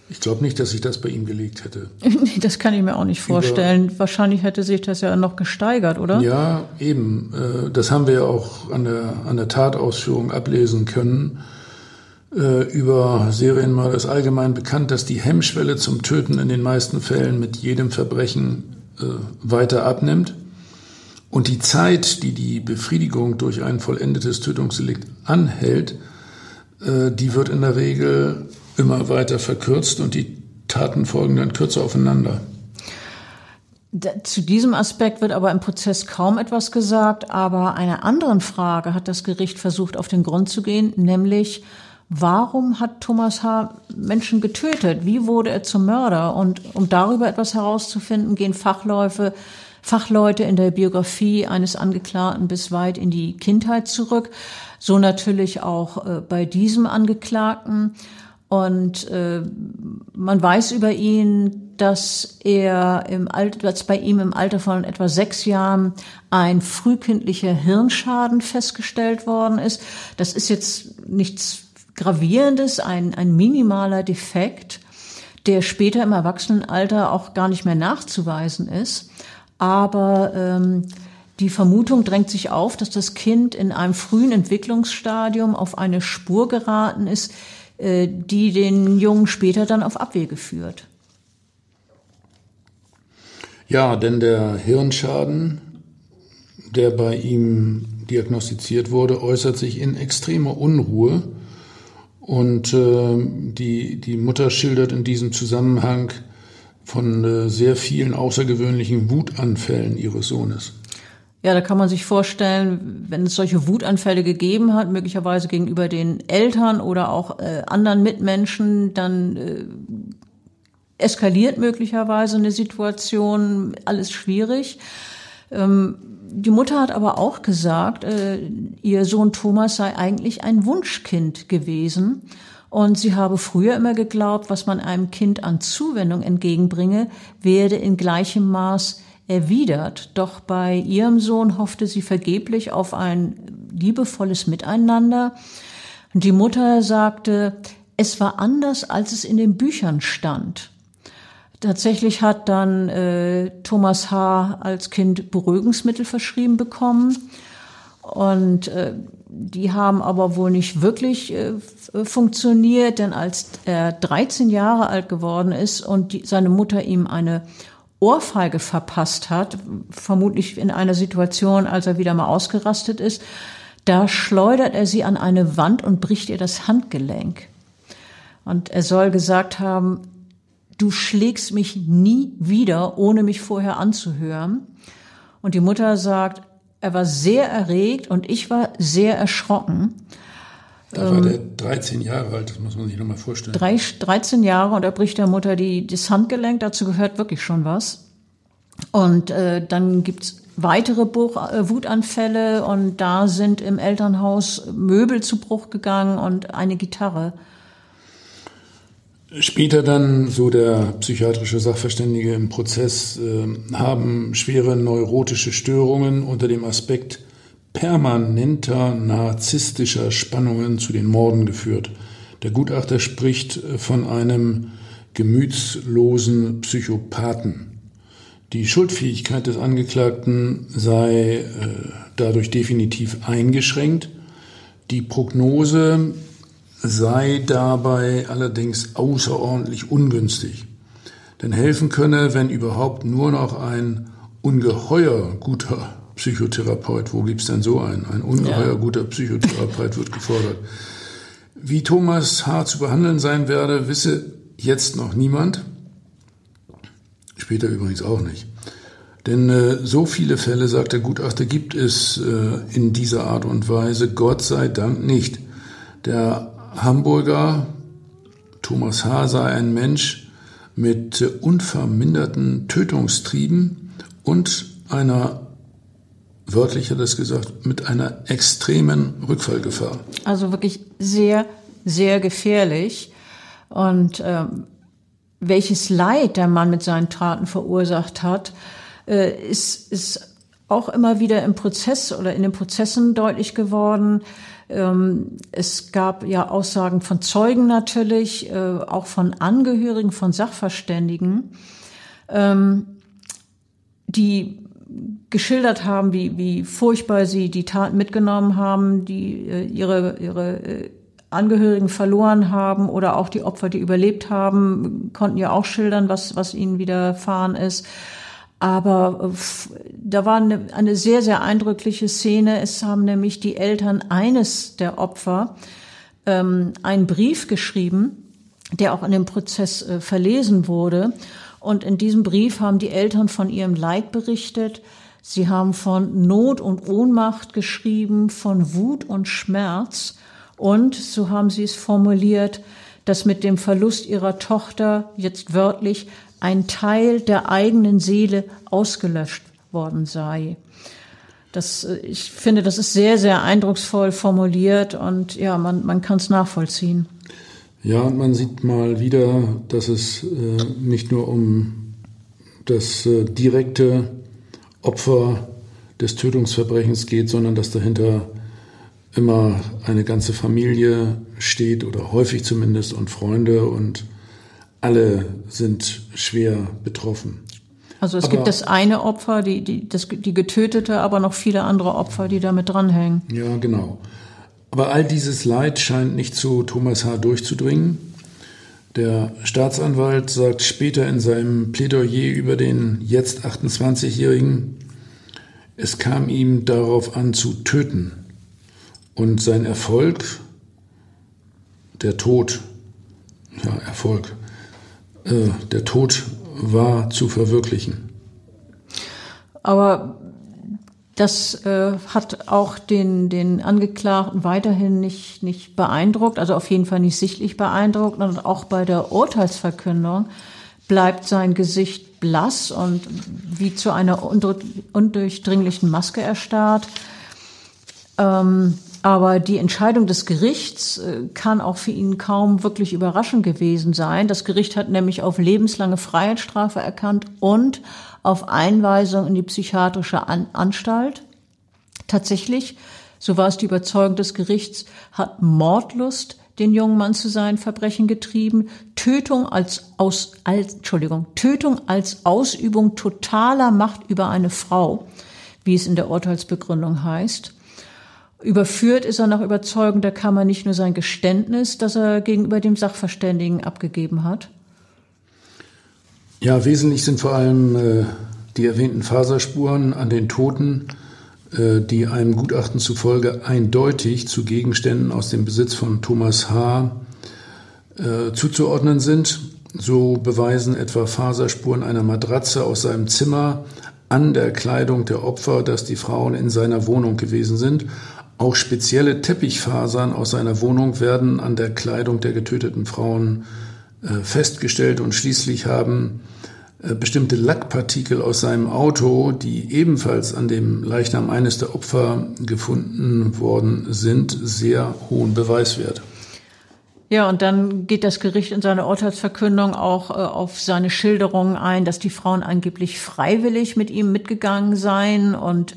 Ich glaube nicht, dass sich das bei ihm gelegt hätte. Das kann ich mir auch nicht vorstellen. Über, Wahrscheinlich hätte sich das ja noch gesteigert, oder? Ja, eben. Äh, das haben wir ja auch an der, an der Tatausführung ablesen können. Äh, über Serienmörder ist allgemein bekannt, dass die Hemmschwelle zum Töten in den meisten Fällen mit jedem Verbrechen äh, weiter abnimmt. Und die Zeit, die die Befriedigung durch ein vollendetes Tötungsdelikt anhält, äh, die wird in der Regel immer weiter verkürzt und die Taten folgen dann kürzer aufeinander. Zu diesem Aspekt wird aber im Prozess kaum etwas gesagt, aber einer anderen Frage hat das Gericht versucht, auf den Grund zu gehen, nämlich Warum hat Thomas H. Menschen getötet? Wie wurde er zum Mörder? Und um darüber etwas herauszufinden, gehen Fachläufe, Fachleute in der Biografie eines Angeklagten bis weit in die Kindheit zurück. So natürlich auch äh, bei diesem Angeklagten. Und äh, man weiß über ihn, dass er im Alter, dass bei ihm im Alter von etwa sechs Jahren ein frühkindlicher Hirnschaden festgestellt worden ist. Das ist jetzt nichts Gravierendes, ein, ein minimaler Defekt, der später im Erwachsenenalter auch gar nicht mehr nachzuweisen ist. Aber ähm, die Vermutung drängt sich auf, dass das Kind in einem frühen Entwicklungsstadium auf eine Spur geraten ist, äh, die den Jungen später dann auf Abwege führt. Ja, denn der Hirnschaden, der bei ihm diagnostiziert wurde, äußert sich in extremer Unruhe und äh, die, die Mutter schildert in diesem Zusammenhang von äh, sehr vielen außergewöhnlichen Wutanfällen ihres Sohnes. Ja, da kann man sich vorstellen, wenn es solche Wutanfälle gegeben hat, möglicherweise gegenüber den Eltern oder auch äh, anderen Mitmenschen, dann äh, eskaliert möglicherweise eine Situation, alles schwierig. Ähm, die Mutter hat aber auch gesagt, äh, ihr Sohn Thomas sei eigentlich ein Wunschkind gewesen. Und sie habe früher immer geglaubt, was man einem Kind an Zuwendung entgegenbringe, werde in gleichem Maß erwidert. Doch bei ihrem Sohn hoffte sie vergeblich auf ein liebevolles Miteinander. Die Mutter sagte, es war anders, als es in den Büchern stand. Tatsächlich hat dann äh, Thomas H. als Kind Beruhigungsmittel verschrieben bekommen. Und äh, die haben aber wohl nicht wirklich äh, funktioniert, denn als er 13 Jahre alt geworden ist und die, seine Mutter ihm eine Ohrfeige verpasst hat, vermutlich in einer Situation, als er wieder mal ausgerastet ist, da schleudert er sie an eine Wand und bricht ihr das Handgelenk. Und er soll gesagt haben, du schlägst mich nie wieder, ohne mich vorher anzuhören. Und die Mutter sagt, er war sehr erregt und ich war sehr erschrocken. Da war der 13 Jahre alt, das muss man sich nochmal vorstellen. 13 Jahre und er bricht der Mutter die, das Handgelenk, dazu gehört wirklich schon was. Und äh, dann gibt's weitere Buch, äh, Wutanfälle und da sind im Elternhaus Möbel zu Bruch gegangen und eine Gitarre. Später dann, so der psychiatrische Sachverständige im Prozess, äh, haben schwere neurotische Störungen unter dem Aspekt permanenter narzisstischer Spannungen zu den Morden geführt. Der Gutachter spricht von einem gemütslosen Psychopathen. Die Schuldfähigkeit des Angeklagten sei äh, dadurch definitiv eingeschränkt. Die Prognose sei dabei allerdings außerordentlich ungünstig. Denn helfen könne, wenn überhaupt, nur noch ein ungeheuer guter Psychotherapeut. Wo gibt's denn so einen? Ein ungeheuer ja. guter Psychotherapeut wird gefordert. Wie Thomas H. zu behandeln sein werde, wisse jetzt noch niemand. Später übrigens auch nicht. Denn äh, so viele Fälle, sagt der Gutachter, gibt es äh, in dieser Art und Weise, Gott sei Dank nicht. Der Hamburger Thomas H. sei ein Mensch mit äh, unverminderten Tötungstrieben und einer wörtlich hat er es gesagt, mit einer extremen Rückfallgefahr. Also wirklich sehr, sehr gefährlich. Und ähm, welches Leid der Mann mit seinen Taten verursacht hat, äh, ist, ist auch immer wieder im Prozess oder in den Prozessen deutlich geworden. Ähm, es gab ja Aussagen von Zeugen natürlich, äh, auch von Angehörigen, von Sachverständigen, ähm, die geschildert haben, wie, wie furchtbar sie die Taten mitgenommen haben, die äh, ihre, ihre äh, Angehörigen verloren haben oder auch die Opfer, die überlebt haben, konnten ja auch schildern, was, was ihnen widerfahren ist. Aber äh, da war eine, eine sehr, sehr eindrückliche Szene. Es haben nämlich die Eltern eines der Opfer ähm, einen Brief geschrieben, der auch in dem Prozess äh, verlesen wurde. Und in diesem Brief haben die Eltern von ihrem Leid berichtet. Sie haben von Not und Ohnmacht geschrieben, von Wut und Schmerz. Und, so haben sie es formuliert, dass mit dem Verlust ihrer Tochter jetzt wörtlich ein Teil der eigenen Seele ausgelöscht worden sei. Das, äh, ich finde, das ist sehr, sehr eindrucksvoll formuliert und ja, man, man kann es nachvollziehen. Ja, und man sieht mal wieder, dass es äh, nicht nur um das äh, direkte Opfer des Tötungsverbrechens geht, sondern dass dahinter immer eine ganze Familie steht oder häufig zumindest und Freunde und alle sind schwer betroffen. Also es aber, gibt das eine Opfer, die, die, das, die getötete, aber noch viele andere Opfer, die damit dranhängen. Ja, genau. Aber all dieses Leid scheint nicht zu Thomas H. durchzudringen. Der Staatsanwalt sagt später in seinem Plädoyer über den jetzt 28-Jährigen, es kam ihm darauf an zu töten. Und sein Erfolg, der Tod, ja, Erfolg, äh, der Tod war zu verwirklichen. Aber das äh, hat auch den, den Angeklagten weiterhin nicht, nicht beeindruckt, also auf jeden Fall nicht sichtlich beeindruckt. Und auch bei der Urteilsverkündung bleibt sein Gesicht blass und wie zu einer undurchdringlichen Maske erstarrt. Ähm, aber die Entscheidung des Gerichts äh, kann auch für ihn kaum wirklich überraschend gewesen sein. Das Gericht hat nämlich auf lebenslange Freiheitsstrafe erkannt und auf Einweisung in die psychiatrische An Anstalt. Tatsächlich, so war es die Überzeugung des Gerichts, hat Mordlust den jungen Mann zu seinen Verbrechen getrieben, Tötung als aus, als, Entschuldigung, Tötung als Ausübung totaler Macht über eine Frau, wie es in der Urteilsbegründung heißt. Überführt ist er nach Überzeugung der Kammer nicht nur sein Geständnis, das er gegenüber dem Sachverständigen abgegeben hat, ja, wesentlich sind vor allem äh, die erwähnten Faserspuren an den Toten, äh, die einem Gutachten zufolge eindeutig zu Gegenständen aus dem Besitz von Thomas H. Äh, zuzuordnen sind. So beweisen etwa Faserspuren einer Matratze aus seinem Zimmer an der Kleidung der Opfer, dass die Frauen in seiner Wohnung gewesen sind. Auch spezielle Teppichfasern aus seiner Wohnung werden an der Kleidung der getöteten Frauen äh, festgestellt und schließlich haben äh, bestimmte Lackpartikel aus seinem Auto, die ebenfalls an dem Leichnam eines der Opfer gefunden worden sind, sehr hohen Beweiswert. Ja, und dann geht das Gericht in seiner Urteilsverkündung auch äh, auf seine Schilderungen ein, dass die Frauen angeblich freiwillig mit ihm mitgegangen seien und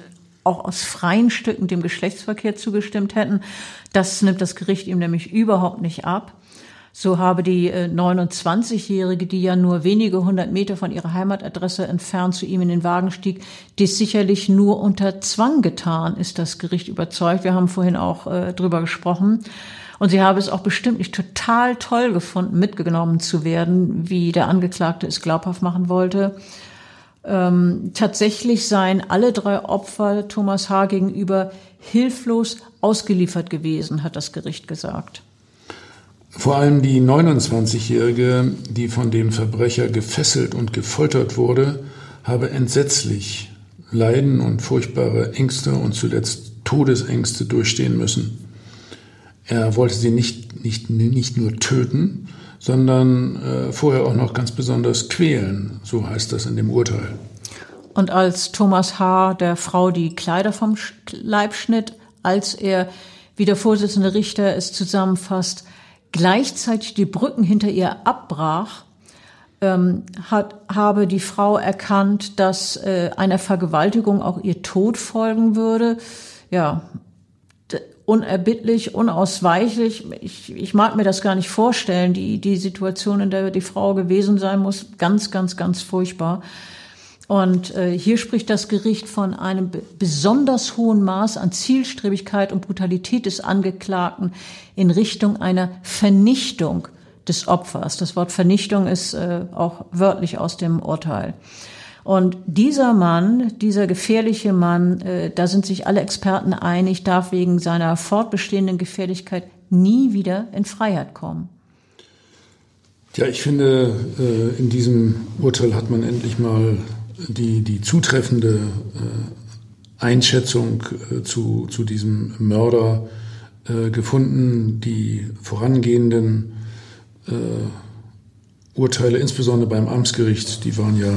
auch aus freien Stücken dem Geschlechtsverkehr zugestimmt hätten. Das nimmt das Gericht ihm nämlich überhaupt nicht ab. So habe die 29-Jährige, äh, die ja nur wenige hundert Meter von ihrer Heimatadresse entfernt zu ihm in den Wagen stieg, dies sicherlich nur unter Zwang getan, ist das Gericht überzeugt. Wir haben vorhin auch äh, drüber gesprochen. Und sie habe es auch bestimmt nicht total toll gefunden, mitgenommen zu werden, wie der Angeklagte es glaubhaft machen wollte. Ähm, tatsächlich seien alle drei Opfer Thomas H. gegenüber hilflos ausgeliefert gewesen, hat das Gericht gesagt. Vor allem die 29-Jährige, die von dem Verbrecher gefesselt und gefoltert wurde, habe entsetzlich Leiden und furchtbare Ängste und zuletzt Todesängste durchstehen müssen. Er wollte sie nicht, nicht, nicht nur töten, sondern äh, vorher auch noch ganz besonders quälen, so heißt das in dem Urteil. Und als Thomas H. der Frau die Kleider vom Leib schnitt, als er, wie der Vorsitzende Richter es zusammenfasst, gleichzeitig die Brücken hinter ihr abbrach, ähm, hat, habe die Frau erkannt, dass äh, einer Vergewaltigung auch ihr Tod folgen würde. Ja, unerbittlich, unausweichlich. Ich, ich mag mir das gar nicht vorstellen, die, die Situation, in der die Frau gewesen sein muss. Ganz, ganz, ganz furchtbar. Und äh, hier spricht das Gericht von einem besonders hohen Maß an Zielstrebigkeit und Brutalität des Angeklagten in Richtung einer Vernichtung des Opfers. Das Wort Vernichtung ist äh, auch wörtlich aus dem Urteil. Und dieser Mann, dieser gefährliche Mann, äh, da sind sich alle Experten einig, darf wegen seiner fortbestehenden Gefährlichkeit nie wieder in Freiheit kommen. Ja, ich finde, äh, in diesem Urteil hat man endlich mal die, die zutreffende äh, Einschätzung äh, zu, zu diesem Mörder äh, gefunden. Die vorangehenden äh, Urteile, insbesondere beim Amtsgericht, die waren ja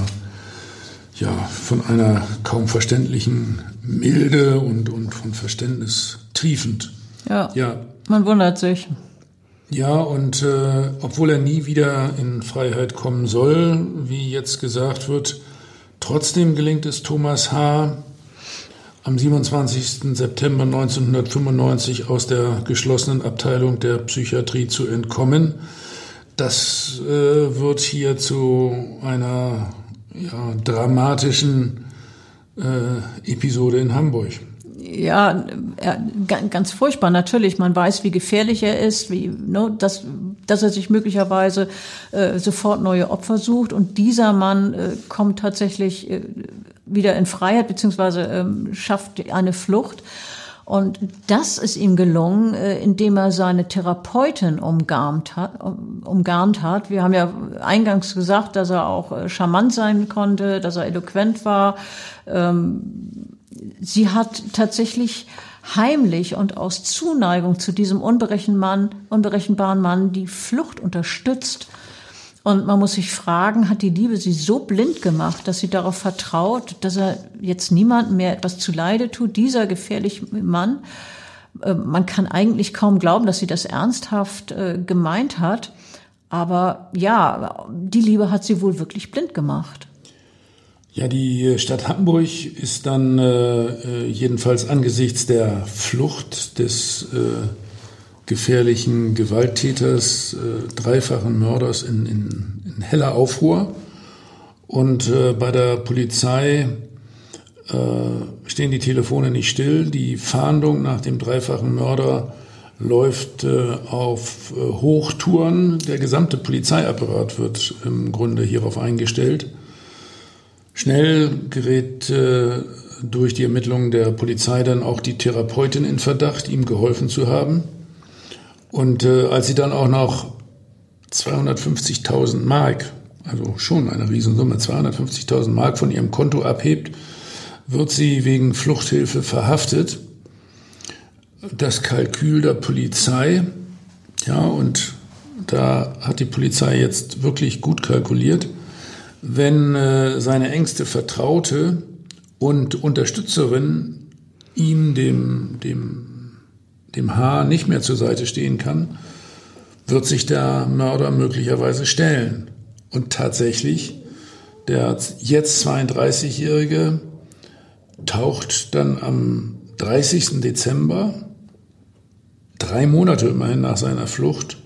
ja, von einer kaum verständlichen Milde und, und von Verständnis triefend. Ja, ja. man wundert sich. Ja, und äh, obwohl er nie wieder in Freiheit kommen soll, wie jetzt gesagt wird, trotzdem gelingt es Thomas H., am 27. September 1995 aus der geschlossenen Abteilung der Psychiatrie zu entkommen. Das äh, wird hier zu einer ja, dramatischen äh, Episode in Hamburg. Ja, ganz furchtbar. Natürlich, man weiß, wie gefährlich er ist, wie, ne, dass, dass er sich möglicherweise äh, sofort neue Opfer sucht. Und dieser Mann äh, kommt tatsächlich äh, wieder in Freiheit beziehungsweise ähm, schafft eine Flucht. Und das ist ihm gelungen, äh, indem er seine Therapeutin umgarnt hat, umgarnt hat. Wir haben ja eingangs gesagt, dass er auch äh, charmant sein konnte, dass er eloquent war. Ähm, sie hat tatsächlich heimlich und aus Zuneigung zu diesem unberechenbaren Mann die Flucht unterstützt und man muss sich fragen, hat die Liebe sie so blind gemacht, dass sie darauf vertraut, dass er jetzt niemandem mehr etwas zuleide tut, dieser gefährliche Mann? Äh, man kann eigentlich kaum glauben, dass sie das ernsthaft äh, gemeint hat. Aber ja, die Liebe hat sie wohl wirklich blind gemacht. Ja, die Stadt Hamburg ist dann äh, äh jedenfalls angesichts der Flucht des äh, gefährlichen Gewalttäters, äh, dreifachen Mörders in, in, in, heller Aufruhr. Und äh, bei der Polizei äh, stehen die Telefone nicht still. Die Fahndung nach dem dreifachen Mörder läuft äh, auf äh, Hochtouren. Der gesamte Polizeiapparat wird im Grunde hierauf eingestellt. Schnell gerät äh, durch die Ermittlungen der Polizei dann auch die Therapeutin in Verdacht, ihm geholfen zu haben. Und äh, als sie dann auch noch 250.000 Mark, also schon eine Riesensumme, 250.000 Mark von ihrem Konto abhebt, wird sie wegen Fluchthilfe verhaftet. Das Kalkül der Polizei, ja, und da hat die Polizei jetzt wirklich gut kalkuliert. wenn äh, seine engste Vertraute und Unterstützerin ihm, dem, dem, dem Haar, nicht mehr zur Seite stehen kann, wird sich der Mörder möglicherweise stellen. Und tatsächlich, der jetzt 32-Jährige taucht dann am 30. Dezember, drei Monate immerhin nach seiner Flucht,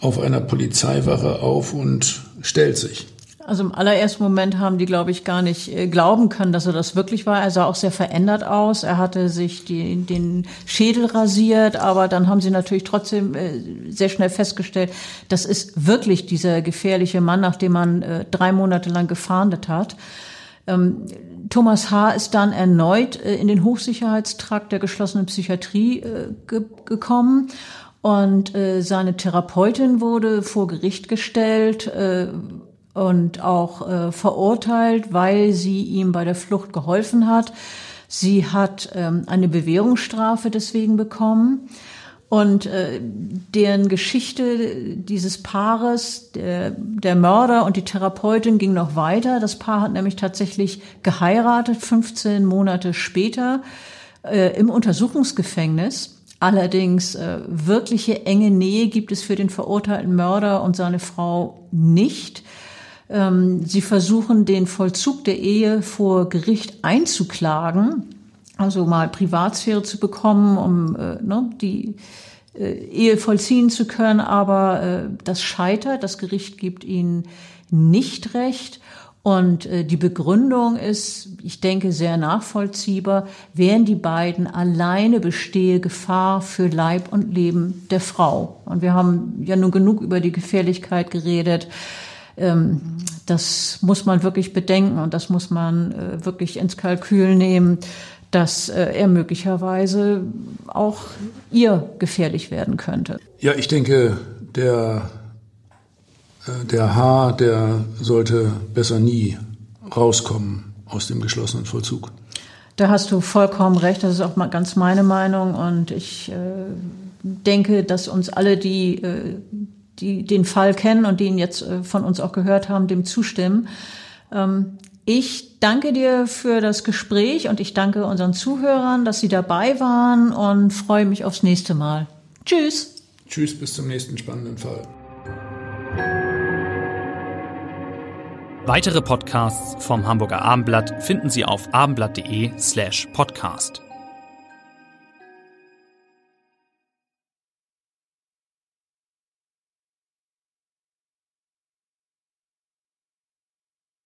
auf einer Polizeiwache auf und stellt sich. Also im allerersten Moment haben die, glaube ich, gar nicht äh, glauben können, dass er das wirklich war. Er sah auch sehr verändert aus. Er hatte sich die, den Schädel rasiert, aber dann haben sie natürlich trotzdem äh, sehr schnell festgestellt, das ist wirklich dieser gefährliche Mann, nach dem man äh, drei Monate lang gefahndet hat. Ähm, Thomas H. ist dann erneut in den Hochsicherheitstrakt der geschlossenen Psychiatrie ge gekommen und äh, seine Therapeutin wurde vor Gericht gestellt äh, und auch äh, verurteilt, weil sie ihm bei der Flucht geholfen hat. Sie hat ähm, eine Bewährungsstrafe deswegen bekommen. Und äh, deren Geschichte dieses Paares, der, der Mörder und die Therapeutin ging noch weiter. Das Paar hat nämlich tatsächlich geheiratet, 15 Monate später äh, im Untersuchungsgefängnis. Allerdings äh, wirkliche enge Nähe gibt es für den verurteilten Mörder und seine Frau nicht. Ähm, sie versuchen, den Vollzug der Ehe vor Gericht einzuklagen, also mal Privatsphäre zu bekommen, um äh, ne, die äh, Ehe vollziehen zu können. Aber äh, das scheitert. Das Gericht gibt ihnen nicht recht. Und äh, die Begründung ist, ich denke, sehr nachvollziehbar, wären die beiden alleine bestehe Gefahr für Leib und Leben der Frau. Und wir haben ja nun genug über die Gefährlichkeit geredet. Ähm, das muss man wirklich bedenken und das muss man äh, wirklich ins Kalkül nehmen, dass äh, er möglicherweise auch ihr gefährlich werden könnte. Ja, ich denke, der, äh, der Haar, der sollte besser nie rauskommen aus dem geschlossenen Vollzug. Da hast du vollkommen recht. Das ist auch mal ganz meine Meinung. Und ich äh, denke, dass uns alle, die äh, die den Fall kennen und den jetzt äh, von uns auch gehört haben, dem zustimmen. Ähm, ich danke dir für das Gespräch und ich danke unseren Zuhörern, dass sie dabei waren und freue mich aufs nächste Mal. Tschüss. Tschüss, bis zum nächsten spannenden Fall. Weitere Podcasts vom Hamburger Abendblatt finden Sie auf abendblatt.de slash podcast.